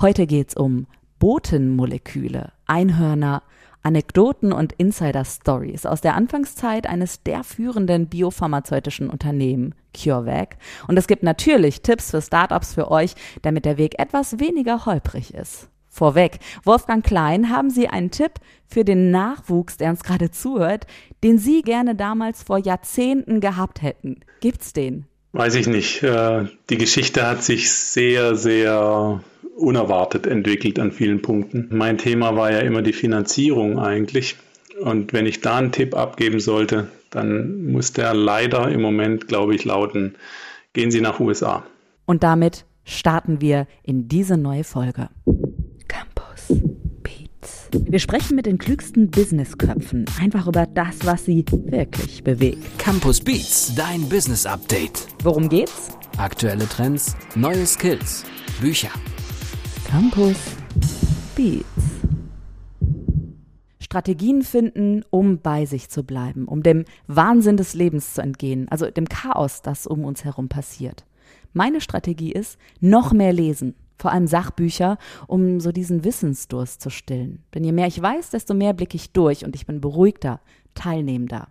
Heute geht's um Botenmoleküle, Einhörner, Anekdoten und Insider-Stories aus der Anfangszeit eines der führenden biopharmazeutischen Unternehmen, CureVac. Und es gibt natürlich Tipps für Startups für euch, damit der Weg etwas weniger holprig ist. Vorweg, Wolfgang Klein, haben Sie einen Tipp für den Nachwuchs, der uns gerade zuhört, den Sie gerne damals vor Jahrzehnten gehabt hätten? Gibt's den? Weiß ich nicht. Äh, die Geschichte hat sich sehr, sehr unerwartet entwickelt an vielen Punkten. Mein Thema war ja immer die Finanzierung eigentlich. Und wenn ich da einen Tipp abgeben sollte, dann muss der leider im Moment, glaube ich, lauten, gehen Sie nach USA. Und damit starten wir in diese neue Folge. Campus Beats. Wir sprechen mit den klügsten Businessköpfen einfach über das, was sie wirklich bewegt. Campus Beats, dein Business Update. Worum geht's? Aktuelle Trends, neue Skills, Bücher Campus Beats. Strategien finden, um bei sich zu bleiben, um dem Wahnsinn des Lebens zu entgehen, also dem Chaos, das um uns herum passiert. Meine Strategie ist, noch mehr lesen, vor allem Sachbücher, um so diesen Wissensdurst zu stillen. Denn je mehr ich weiß, desto mehr blicke ich durch und ich bin beruhigter, teilnehmender.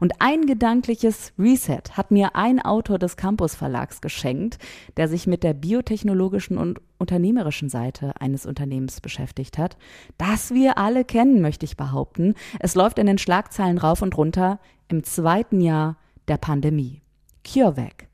Und ein gedankliches Reset hat mir ein Autor des Campus Verlags geschenkt, der sich mit der biotechnologischen und unternehmerischen Seite eines Unternehmens beschäftigt hat, das wir alle kennen, möchte ich behaupten. Es läuft in den Schlagzeilen rauf und runter im zweiten Jahr der Pandemie. CureVac.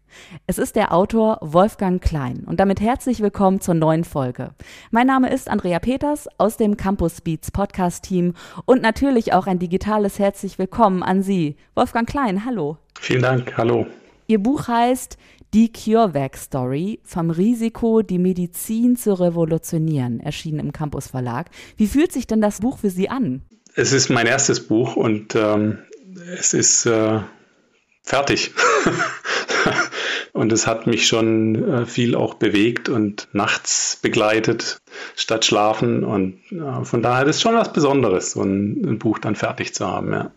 Es ist der Autor Wolfgang Klein und damit herzlich willkommen zur neuen Folge. Mein Name ist Andrea Peters aus dem Campus Beats Podcast Team und natürlich auch ein digitales herzlich willkommen an Sie. Wolfgang Klein, hallo. Vielen Dank, hallo. Ihr Buch heißt Die CureVac Story vom Risiko, die Medizin zu revolutionieren, erschienen im Campus Verlag. Wie fühlt sich denn das Buch für Sie an? Es ist mein erstes Buch und ähm, es ist äh, fertig. Und es hat mich schon äh, viel auch bewegt und nachts begleitet, statt schlafen. Und äh, von daher ist es schon was Besonderes, so ein, ein Buch dann fertig zu haben, ja.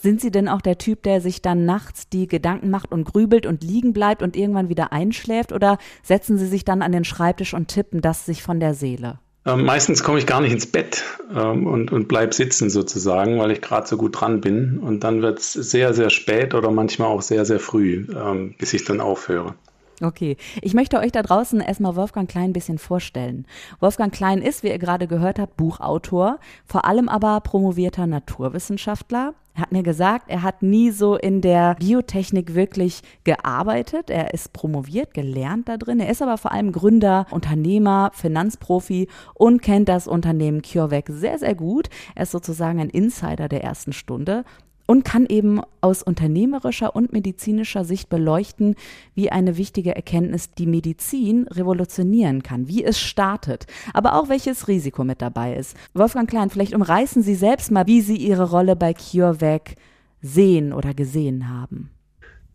Sind Sie denn auch der Typ, der sich dann nachts die Gedanken macht und grübelt und liegen bleibt und irgendwann wieder einschläft? Oder setzen Sie sich dann an den Schreibtisch und tippen das sich von der Seele? Ähm, meistens komme ich gar nicht ins Bett ähm, und, und bleib sitzen sozusagen, weil ich gerade so gut dran bin. Und dann wird es sehr, sehr spät oder manchmal auch sehr, sehr früh, ähm, bis ich dann aufhöre. Okay, ich möchte euch da draußen erstmal Wolfgang Klein ein bisschen vorstellen. Wolfgang Klein ist, wie ihr gerade gehört habt, Buchautor, vor allem aber promovierter Naturwissenschaftler. Er hat mir gesagt, er hat nie so in der Biotechnik wirklich gearbeitet. Er ist promoviert, gelernt da drin. Er ist aber vor allem Gründer, Unternehmer, Finanzprofi und kennt das Unternehmen CureVac sehr, sehr gut. Er ist sozusagen ein Insider der ersten Stunde und kann eben aus unternehmerischer und medizinischer Sicht beleuchten, wie eine wichtige Erkenntnis die Medizin revolutionieren kann, wie es startet, aber auch welches Risiko mit dabei ist. Wolfgang Klein, vielleicht umreißen Sie selbst mal, wie Sie Ihre Rolle bei CureVac sehen oder gesehen haben.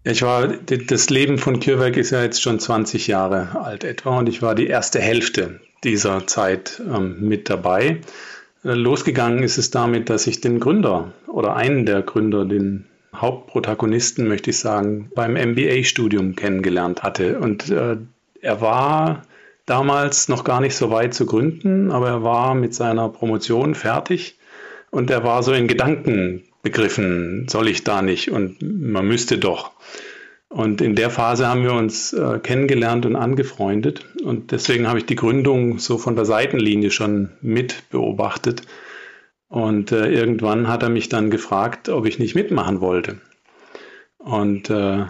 Ich war, das Leben von CureVac ist ja jetzt schon 20 Jahre alt etwa und ich war die erste Hälfte dieser Zeit ähm, mit dabei. Äh, losgegangen ist es damit, dass ich den Gründer oder einen der Gründer, den Hauptprotagonisten, möchte ich sagen, beim MBA-Studium kennengelernt hatte. Und äh, er war damals noch gar nicht so weit zu gründen, aber er war mit seiner Promotion fertig und er war so in Gedanken begriffen, soll ich da nicht und man müsste doch. Und in der Phase haben wir uns äh, kennengelernt und angefreundet. Und deswegen habe ich die Gründung so von der Seitenlinie schon mit beobachtet. Und äh, irgendwann hat er mich dann gefragt, ob ich nicht mitmachen wollte. Und äh,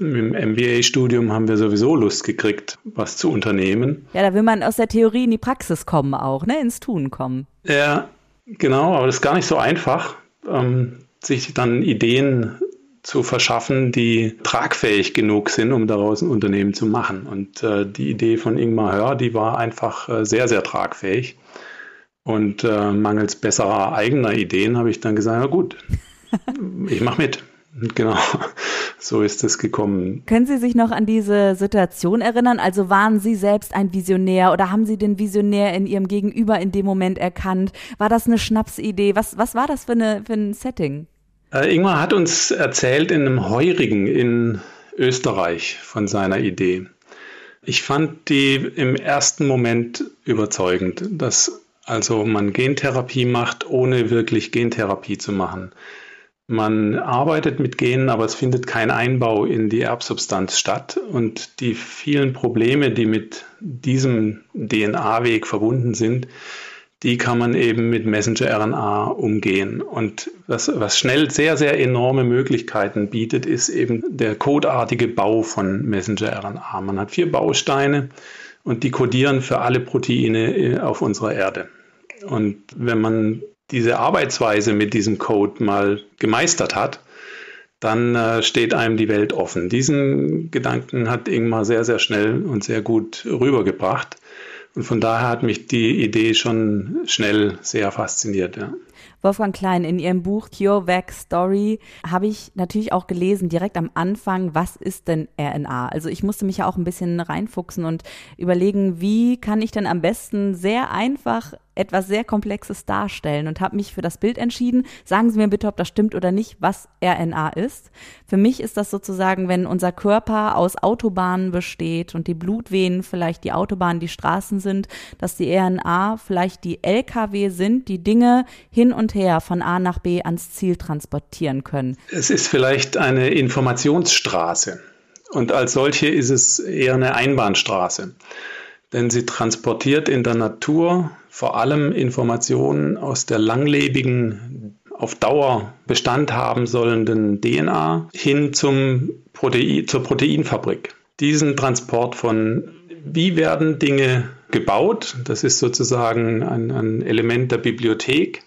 im MBA-Studium haben wir sowieso Lust gekriegt, was zu unternehmen. Ja, da will man aus der Theorie in die Praxis kommen auch, ne? ins Tun kommen. Ja, genau, aber das ist gar nicht so einfach, ähm, sich dann Ideen zu verschaffen, die tragfähig genug sind, um daraus ein Unternehmen zu machen. Und äh, die Idee von Ingmar Hör, die war einfach äh, sehr, sehr tragfähig. Und äh, mangels besserer eigener Ideen habe ich dann gesagt, na gut, ich mache mit. Genau, so ist es gekommen. Können Sie sich noch an diese Situation erinnern? Also waren Sie selbst ein Visionär oder haben Sie den Visionär in Ihrem Gegenüber in dem Moment erkannt? War das eine Schnapsidee? Was, was war das für, eine, für ein Setting? Äh, Ingmar hat uns erzählt in einem Heurigen in Österreich von seiner Idee. Ich fand die im ersten Moment überzeugend, dass also man Gentherapie macht, ohne wirklich Gentherapie zu machen. Man arbeitet mit Genen, aber es findet kein Einbau in die Erbsubstanz statt. Und die vielen Probleme, die mit diesem DNA-Weg verbunden sind, die kann man eben mit Messenger-RNA umgehen. Und was, was schnell sehr, sehr enorme Möglichkeiten bietet, ist eben der codeartige Bau von Messenger-RNA. Man hat vier Bausteine und die kodieren für alle Proteine äh, auf unserer Erde. Und wenn man diese Arbeitsweise mit diesem Code mal gemeistert hat, dann äh, steht einem die Welt offen. Diesen Gedanken hat Ingmar sehr, sehr schnell und sehr gut rübergebracht. Und von daher hat mich die Idee schon schnell sehr fasziniert. Ja. Wolfgang Klein, in Ihrem Buch CureVac Story habe ich natürlich auch gelesen, direkt am Anfang, was ist denn RNA? Also ich musste mich ja auch ein bisschen reinfuchsen und überlegen, wie kann ich denn am besten sehr einfach etwas sehr Komplexes darstellen und habe mich für das Bild entschieden. Sagen Sie mir bitte, ob das stimmt oder nicht, was RNA ist. Für mich ist das sozusagen, wenn unser Körper aus Autobahnen besteht und die Blutwehen vielleicht die Autobahnen, die Straßen sind, dass die RNA vielleicht die LKW sind, die Dinge hin und her von A nach B ans Ziel transportieren können. Es ist vielleicht eine Informationsstraße und als solche ist es eher eine Einbahnstraße denn sie transportiert in der Natur vor allem Informationen aus der langlebigen, auf Dauer Bestand haben sollenden DNA hin zum Protein, zur Proteinfabrik. Diesen Transport von, wie werden Dinge gebaut, das ist sozusagen ein, ein Element der Bibliothek,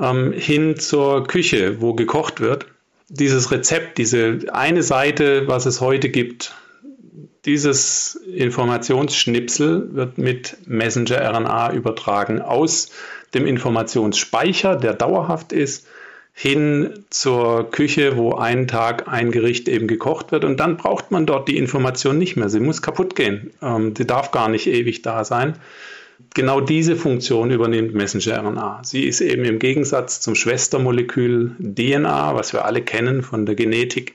ähm, hin zur Küche, wo gekocht wird. Dieses Rezept, diese eine Seite, was es heute gibt, dieses Informationsschnipsel wird mit Messenger-RNA übertragen aus dem Informationsspeicher, der dauerhaft ist, hin zur Küche, wo einen Tag ein Gericht eben gekocht wird. Und dann braucht man dort die Information nicht mehr. Sie muss kaputt gehen. Ähm, die darf gar nicht ewig da sein. Genau diese Funktion übernimmt Messenger-RNA. Sie ist eben im Gegensatz zum Schwestermolekül DNA, was wir alle kennen von der Genetik,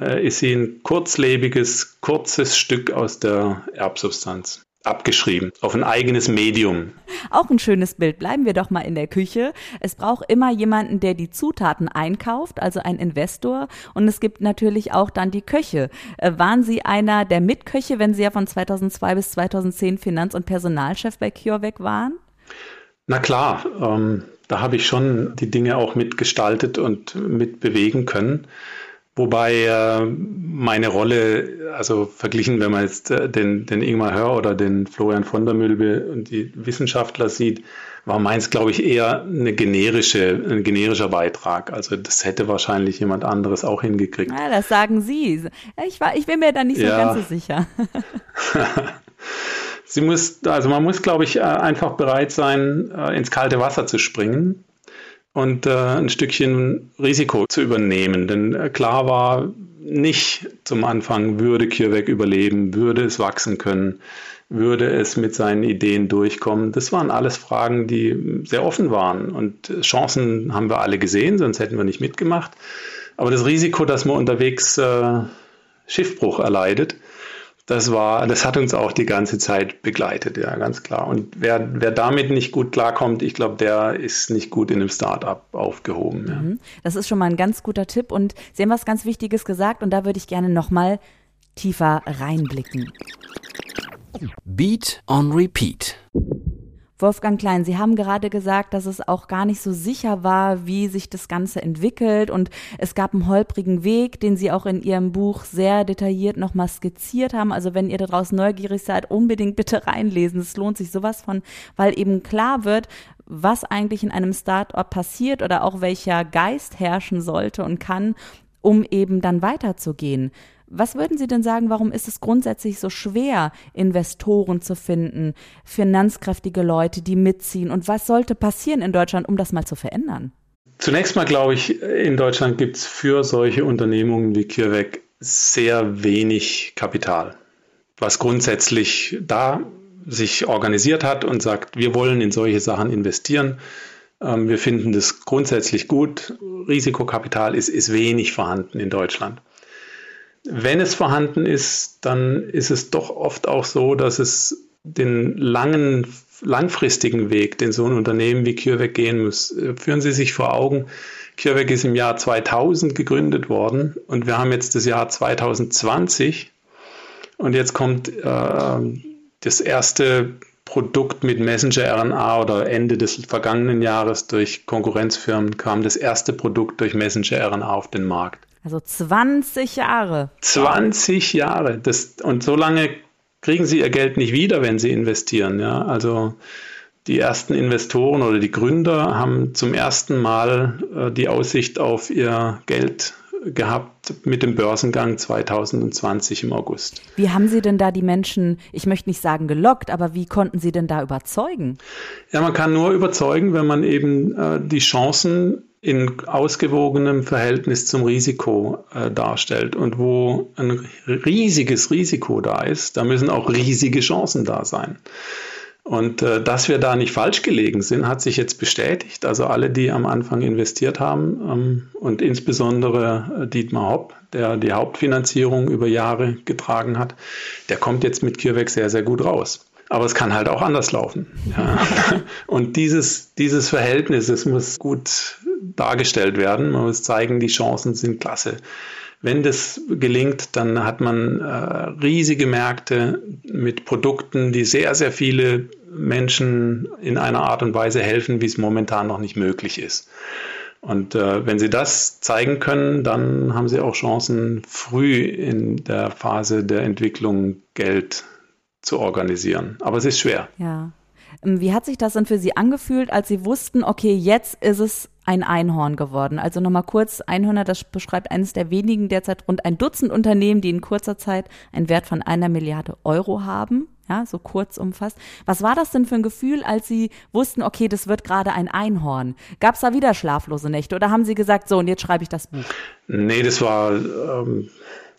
äh, ist sie ein kurzlebiges, kurzes Stück aus der Erbsubstanz abgeschrieben auf ein eigenes Medium. Auch ein schönes Bild. Bleiben wir doch mal in der Küche. Es braucht immer jemanden, der die Zutaten einkauft, also ein Investor. Und es gibt natürlich auch dann die Köche. Äh, waren Sie einer der Mitköche, wenn Sie ja von 2002 bis 2010 Finanz- und Personalchef bei CureVac waren? Na klar, ähm, da habe ich schon die Dinge auch mitgestaltet und mitbewegen können. Wobei äh, meine Rolle, also verglichen, wenn man jetzt äh, den, den Ingmar Hör oder den Florian von der Mülbe und die Wissenschaftler sieht, war meins, glaube ich, eher eine generische, ein generischer Beitrag. Also das hätte wahrscheinlich jemand anderes auch hingekriegt. Ja, das sagen Sie. Ich, war, ich bin mir da nicht so ja. ganz so sicher. Sie muss, also man muss, glaube ich, äh, einfach bereit sein, äh, ins kalte Wasser zu springen und äh, ein Stückchen Risiko zu übernehmen. Denn äh, klar war nicht zum Anfang, würde CureVac überleben, würde es wachsen können, würde es mit seinen Ideen durchkommen. Das waren alles Fragen, die sehr offen waren. Und Chancen haben wir alle gesehen, sonst hätten wir nicht mitgemacht. Aber das Risiko, dass man unterwegs äh, Schiffbruch erleidet, das war, das hat uns auch die ganze Zeit begleitet, ja, ganz klar. Und wer, wer damit nicht gut klarkommt, ich glaube, der ist nicht gut in einem Startup aufgehoben. Ja. Mhm. Das ist schon mal ein ganz guter Tipp. Und Sie haben was ganz Wichtiges gesagt und da würde ich gerne nochmal tiefer reinblicken. Beat on Repeat. Wolfgang Klein, Sie haben gerade gesagt, dass es auch gar nicht so sicher war, wie sich das Ganze entwickelt und es gab einen holprigen Weg, den Sie auch in Ihrem Buch sehr detailliert nochmal skizziert haben. Also wenn ihr da draußen neugierig seid, unbedingt bitte reinlesen. Es lohnt sich sowas von, weil eben klar wird, was eigentlich in einem Start-up passiert oder auch welcher Geist herrschen sollte und kann, um eben dann weiterzugehen. Was würden Sie denn sagen, warum ist es grundsätzlich so schwer, Investoren zu finden, finanzkräftige Leute, die mitziehen? Und was sollte passieren in Deutschland, um das mal zu verändern? Zunächst mal glaube ich, in Deutschland gibt es für solche Unternehmungen wie CureVac sehr wenig Kapital, was grundsätzlich da sich organisiert hat und sagt, wir wollen in solche Sachen investieren. Ähm, wir finden das grundsätzlich gut. Risikokapital ist, ist wenig vorhanden in Deutschland. Wenn es vorhanden ist, dann ist es doch oft auch so, dass es den langen, langfristigen Weg, den so ein Unternehmen wie CureVac gehen muss. Führen Sie sich vor Augen, CureVac ist im Jahr 2000 gegründet worden und wir haben jetzt das Jahr 2020 und jetzt kommt äh, das erste Produkt mit Messenger-RNA oder Ende des vergangenen Jahres durch Konkurrenzfirmen kam das erste Produkt durch Messenger-RNA auf den Markt. Also 20 Jahre. 20 Jahre. Das, und so lange kriegen sie ihr Geld nicht wieder, wenn sie investieren. Ja? Also die ersten Investoren oder die Gründer haben zum ersten Mal äh, die Aussicht auf ihr Geld gehabt mit dem Börsengang 2020 im August. Wie haben Sie denn da die Menschen, ich möchte nicht sagen gelockt, aber wie konnten Sie denn da überzeugen? Ja, man kann nur überzeugen, wenn man eben äh, die Chancen in ausgewogenem Verhältnis zum Risiko äh, darstellt. Und wo ein riesiges Risiko da ist, da müssen auch riesige Chancen da sein. Und äh, dass wir da nicht falsch gelegen sind, hat sich jetzt bestätigt. Also alle, die am Anfang investiert haben ähm, und insbesondere äh, Dietmar Hopp, der die Hauptfinanzierung über Jahre getragen hat, der kommt jetzt mit CureVac sehr, sehr gut raus. Aber es kann halt auch anders laufen. Ja. Und dieses, dieses Verhältnis, das muss gut dargestellt werden. Man muss zeigen, die Chancen sind klasse. Wenn das gelingt, dann hat man äh, riesige Märkte mit Produkten, die sehr, sehr viele Menschen in einer Art und Weise helfen, wie es momentan noch nicht möglich ist. Und äh, wenn Sie das zeigen können, dann haben Sie auch Chancen, früh in der Phase der Entwicklung Geld zu organisieren. Aber es ist schwer. Ja. Ähm, wie hat sich das denn für Sie angefühlt, als Sie wussten, okay, jetzt ist es ein Einhorn geworden? Also nochmal kurz, Einhörner, das beschreibt eines der wenigen derzeit rund ein Dutzend Unternehmen, die in kurzer Zeit einen Wert von einer Milliarde Euro haben. Ja, so kurz umfasst. Was war das denn für ein Gefühl, als Sie wussten, okay, das wird gerade ein Einhorn? Gab es da wieder schlaflose Nächte oder haben Sie gesagt, so und jetzt schreibe ich das Buch? Nee, das war ähm,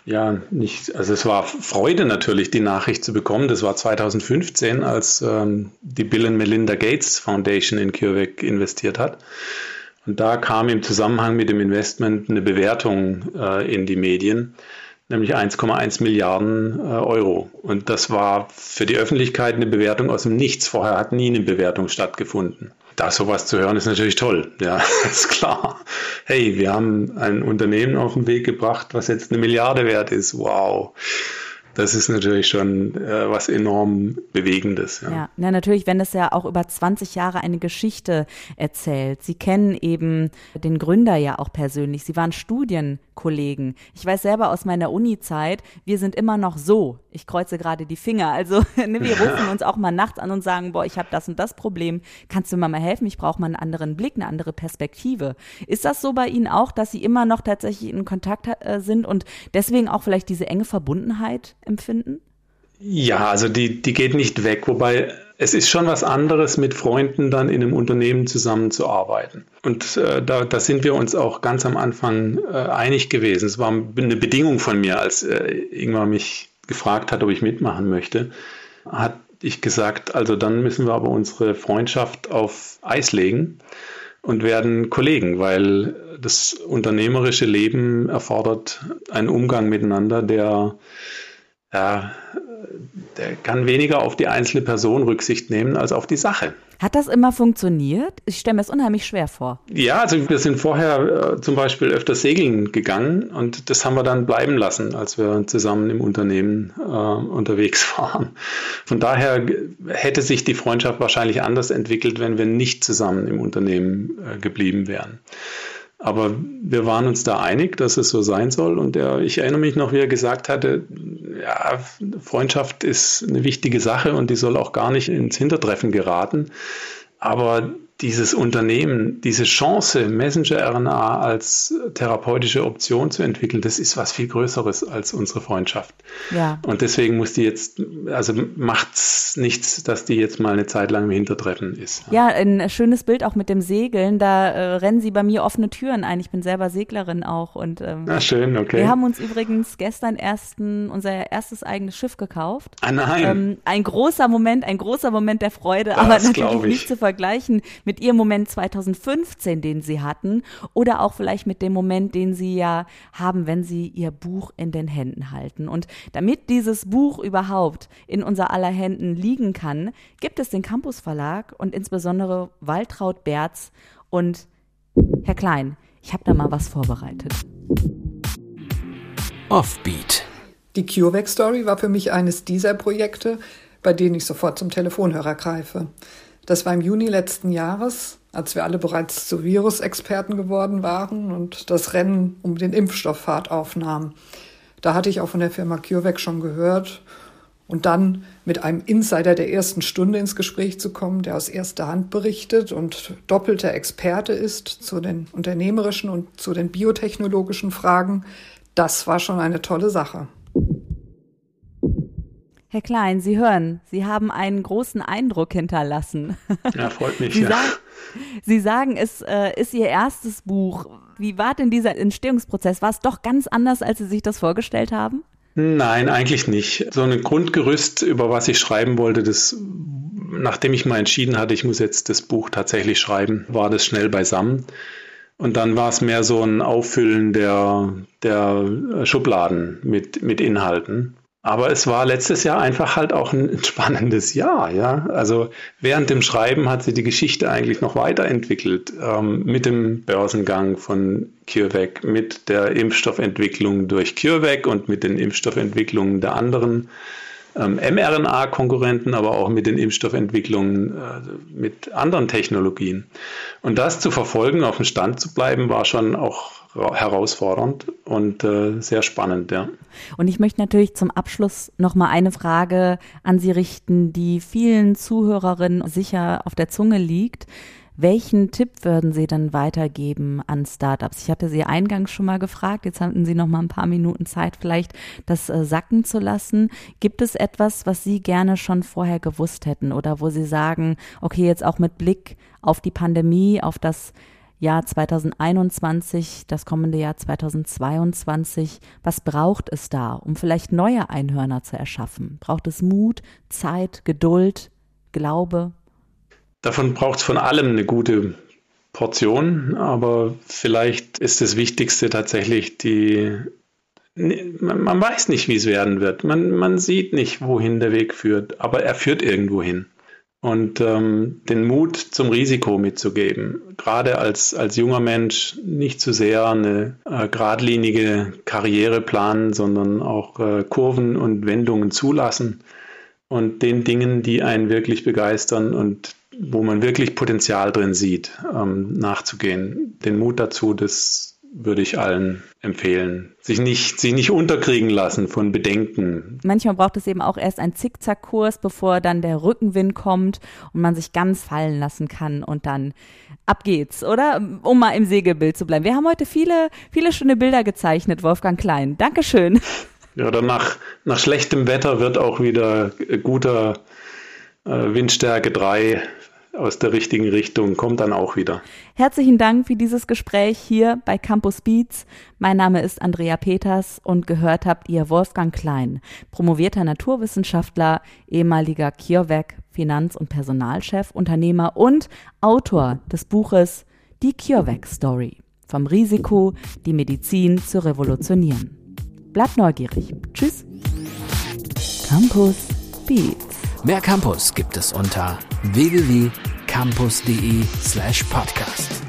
ja, nicht, also es war Freude natürlich, die Nachricht zu bekommen. Das war 2015, als ähm, die Bill and Melinda Gates Foundation in CureVac investiert hat. Und da kam im Zusammenhang mit dem Investment eine Bewertung äh, in die Medien, nämlich 1,1 Milliarden äh, Euro. Und das war für die Öffentlichkeit eine Bewertung aus dem Nichts. Vorher hat nie eine Bewertung stattgefunden da sowas zu hören, ist natürlich toll. Ja, ist klar. Hey, wir haben ein Unternehmen auf den Weg gebracht, was jetzt eine Milliarde wert ist. Wow das ist natürlich schon äh, was enorm Bewegendes. Ja. ja, ja, natürlich, wenn es ja auch über 20 Jahre eine Geschichte erzählt. Sie kennen eben den Gründer ja auch persönlich. Sie waren Studienkollegen. Ich weiß selber aus meiner Uni-Zeit, wir sind immer noch so. Ich kreuze gerade die Finger. Also ne, wir rufen uns auch mal nachts an und sagen, boah, ich habe das und das Problem. Kannst du mir mal helfen? Ich brauche mal einen anderen Blick, eine andere Perspektive. Ist das so bei Ihnen auch, dass Sie immer noch tatsächlich in Kontakt äh, sind und deswegen auch vielleicht diese enge Verbundenheit empfinden? Ja, also die, die geht nicht weg, wobei es ist schon was anderes, mit Freunden dann in einem Unternehmen zusammenzuarbeiten. Und äh, da, da sind wir uns auch ganz am Anfang äh, einig gewesen. Es war eine Bedingung von mir, als äh, Ingmar mich gefragt hat, ob ich mitmachen möchte, hat ich gesagt, also dann müssen wir aber unsere Freundschaft auf Eis legen und werden Kollegen, weil das unternehmerische Leben erfordert einen Umgang miteinander, der ja, der kann weniger auf die einzelne Person Rücksicht nehmen als auf die Sache. Hat das immer funktioniert? Ich stelle mir es unheimlich schwer vor. Ja, also wir sind vorher äh, zum Beispiel öfter segeln gegangen und das haben wir dann bleiben lassen, als wir zusammen im Unternehmen äh, unterwegs waren. Von daher hätte sich die Freundschaft wahrscheinlich anders entwickelt, wenn wir nicht zusammen im Unternehmen äh, geblieben wären. Aber wir waren uns da einig, dass es so sein soll. Und er, ich erinnere mich noch, wie er gesagt hatte, ja, Freundschaft ist eine wichtige Sache und die soll auch gar nicht ins Hintertreffen geraten. Aber dieses Unternehmen, diese Chance, Messenger-RNA als therapeutische Option zu entwickeln, das ist was viel Größeres als unsere Freundschaft. Ja. Und deswegen muss die jetzt, also macht es nichts, dass die jetzt mal eine Zeit lang im Hintertreffen ist. Ja, ein schönes Bild auch mit dem Segeln. Da äh, rennen sie bei mir offene Türen ein. Ich bin selber Seglerin auch. Und, ähm, ah, schön, okay. Wir haben uns übrigens gestern ersten, unser erstes eigenes Schiff gekauft. Ah, nein. Ähm, ein großer Moment, ein großer Moment der Freude, das aber natürlich nicht zu vergleichen mit ihrem Moment 2015, den sie hatten, oder auch vielleicht mit dem Moment, den sie ja haben, wenn sie ihr Buch in den Händen halten. Und damit dieses Buch überhaupt in unser aller Händen liegen kann, gibt es den Campus Verlag und insbesondere Waltraud Berz und Herr Klein. Ich habe da mal was vorbereitet. Offbeat. Die CureVac Story war für mich eines dieser Projekte, bei denen ich sofort zum Telefonhörer greife. Das war im Juni letzten Jahres, als wir alle bereits zu Virusexperten geworden waren und das Rennen um den Impfstoff Fahrt aufnahm. Da hatte ich auch von der Firma CureVac schon gehört und dann mit einem Insider der ersten Stunde ins Gespräch zu kommen, der aus erster Hand berichtet und doppelter Experte ist zu den unternehmerischen und zu den biotechnologischen Fragen, das war schon eine tolle Sache. Herr Klein, Sie hören, Sie haben einen großen Eindruck hinterlassen. Ja, freut mich. Sie, ja. sagen, Sie sagen, es äh, ist Ihr erstes Buch. Wie war denn dieser Entstehungsprozess? War es doch ganz anders, als Sie sich das vorgestellt haben? Nein, eigentlich nicht. So ein Grundgerüst, über was ich schreiben wollte, das, nachdem ich mal entschieden hatte, ich muss jetzt das Buch tatsächlich schreiben, war das schnell beisammen. Und dann war es mehr so ein Auffüllen der, der Schubladen mit, mit Inhalten. Aber es war letztes Jahr einfach halt auch ein spannendes Jahr, ja. Also während dem Schreiben hat sich die Geschichte eigentlich noch weiterentwickelt ähm, mit dem Börsengang von CureVac, mit der Impfstoffentwicklung durch CureVac und mit den Impfstoffentwicklungen der anderen mRNA-Konkurrenten, aber auch mit den Impfstoffentwicklungen äh, mit anderen Technologien. Und das zu verfolgen, auf dem Stand zu bleiben, war schon auch herausfordernd und äh, sehr spannend, ja. Und ich möchte natürlich zum Abschluss noch mal eine Frage an Sie richten, die vielen Zuhörerinnen sicher auf der Zunge liegt. Welchen Tipp würden Sie denn weitergeben an Startups? Ich hatte Sie eingangs schon mal gefragt, jetzt hatten Sie noch mal ein paar Minuten Zeit, vielleicht das äh, sacken zu lassen. Gibt es etwas, was Sie gerne schon vorher gewusst hätten oder wo Sie sagen, okay, jetzt auch mit Blick auf die Pandemie, auf das Jahr 2021, das kommende Jahr 2022, was braucht es da, um vielleicht neue Einhörner zu erschaffen? Braucht es Mut, Zeit, Geduld, Glaube? Davon braucht es von allem eine gute Portion, aber vielleicht ist das Wichtigste tatsächlich die. Man weiß nicht, wie es werden wird. Man, man sieht nicht, wohin der Weg führt, aber er führt irgendwo hin. Und ähm, den Mut zum Risiko mitzugeben, gerade als, als junger Mensch nicht zu sehr eine äh, geradlinige Karriere planen, sondern auch äh, Kurven und Wendungen zulassen und den Dingen, die einen wirklich begeistern und wo man wirklich Potenzial drin sieht, ähm, nachzugehen. Den Mut dazu, das würde ich allen empfehlen. Sich nicht, sich nicht unterkriegen lassen von Bedenken. Manchmal braucht es eben auch erst einen Zickzackkurs, bevor dann der Rückenwind kommt und man sich ganz fallen lassen kann und dann ab geht's, oder? Um mal im Segelbild zu bleiben. Wir haben heute viele, viele schöne Bilder gezeichnet, Wolfgang Klein. Dankeschön. Oder nach, nach schlechtem Wetter wird auch wieder guter äh, Windstärke 3 aus der richtigen Richtung kommt dann auch wieder. Herzlichen Dank für dieses Gespräch hier bei Campus Beats. Mein Name ist Andrea Peters und gehört habt ihr Wolfgang Klein, promovierter Naturwissenschaftler, ehemaliger CureVac Finanz- und Personalchef, Unternehmer und Autor des Buches Die CureVac Story. Vom Risiko, die Medizin zu revolutionieren. Bleibt neugierig. Tschüss. Campus Beats. Mehr Campus gibt es unter www.campus.de slash podcast.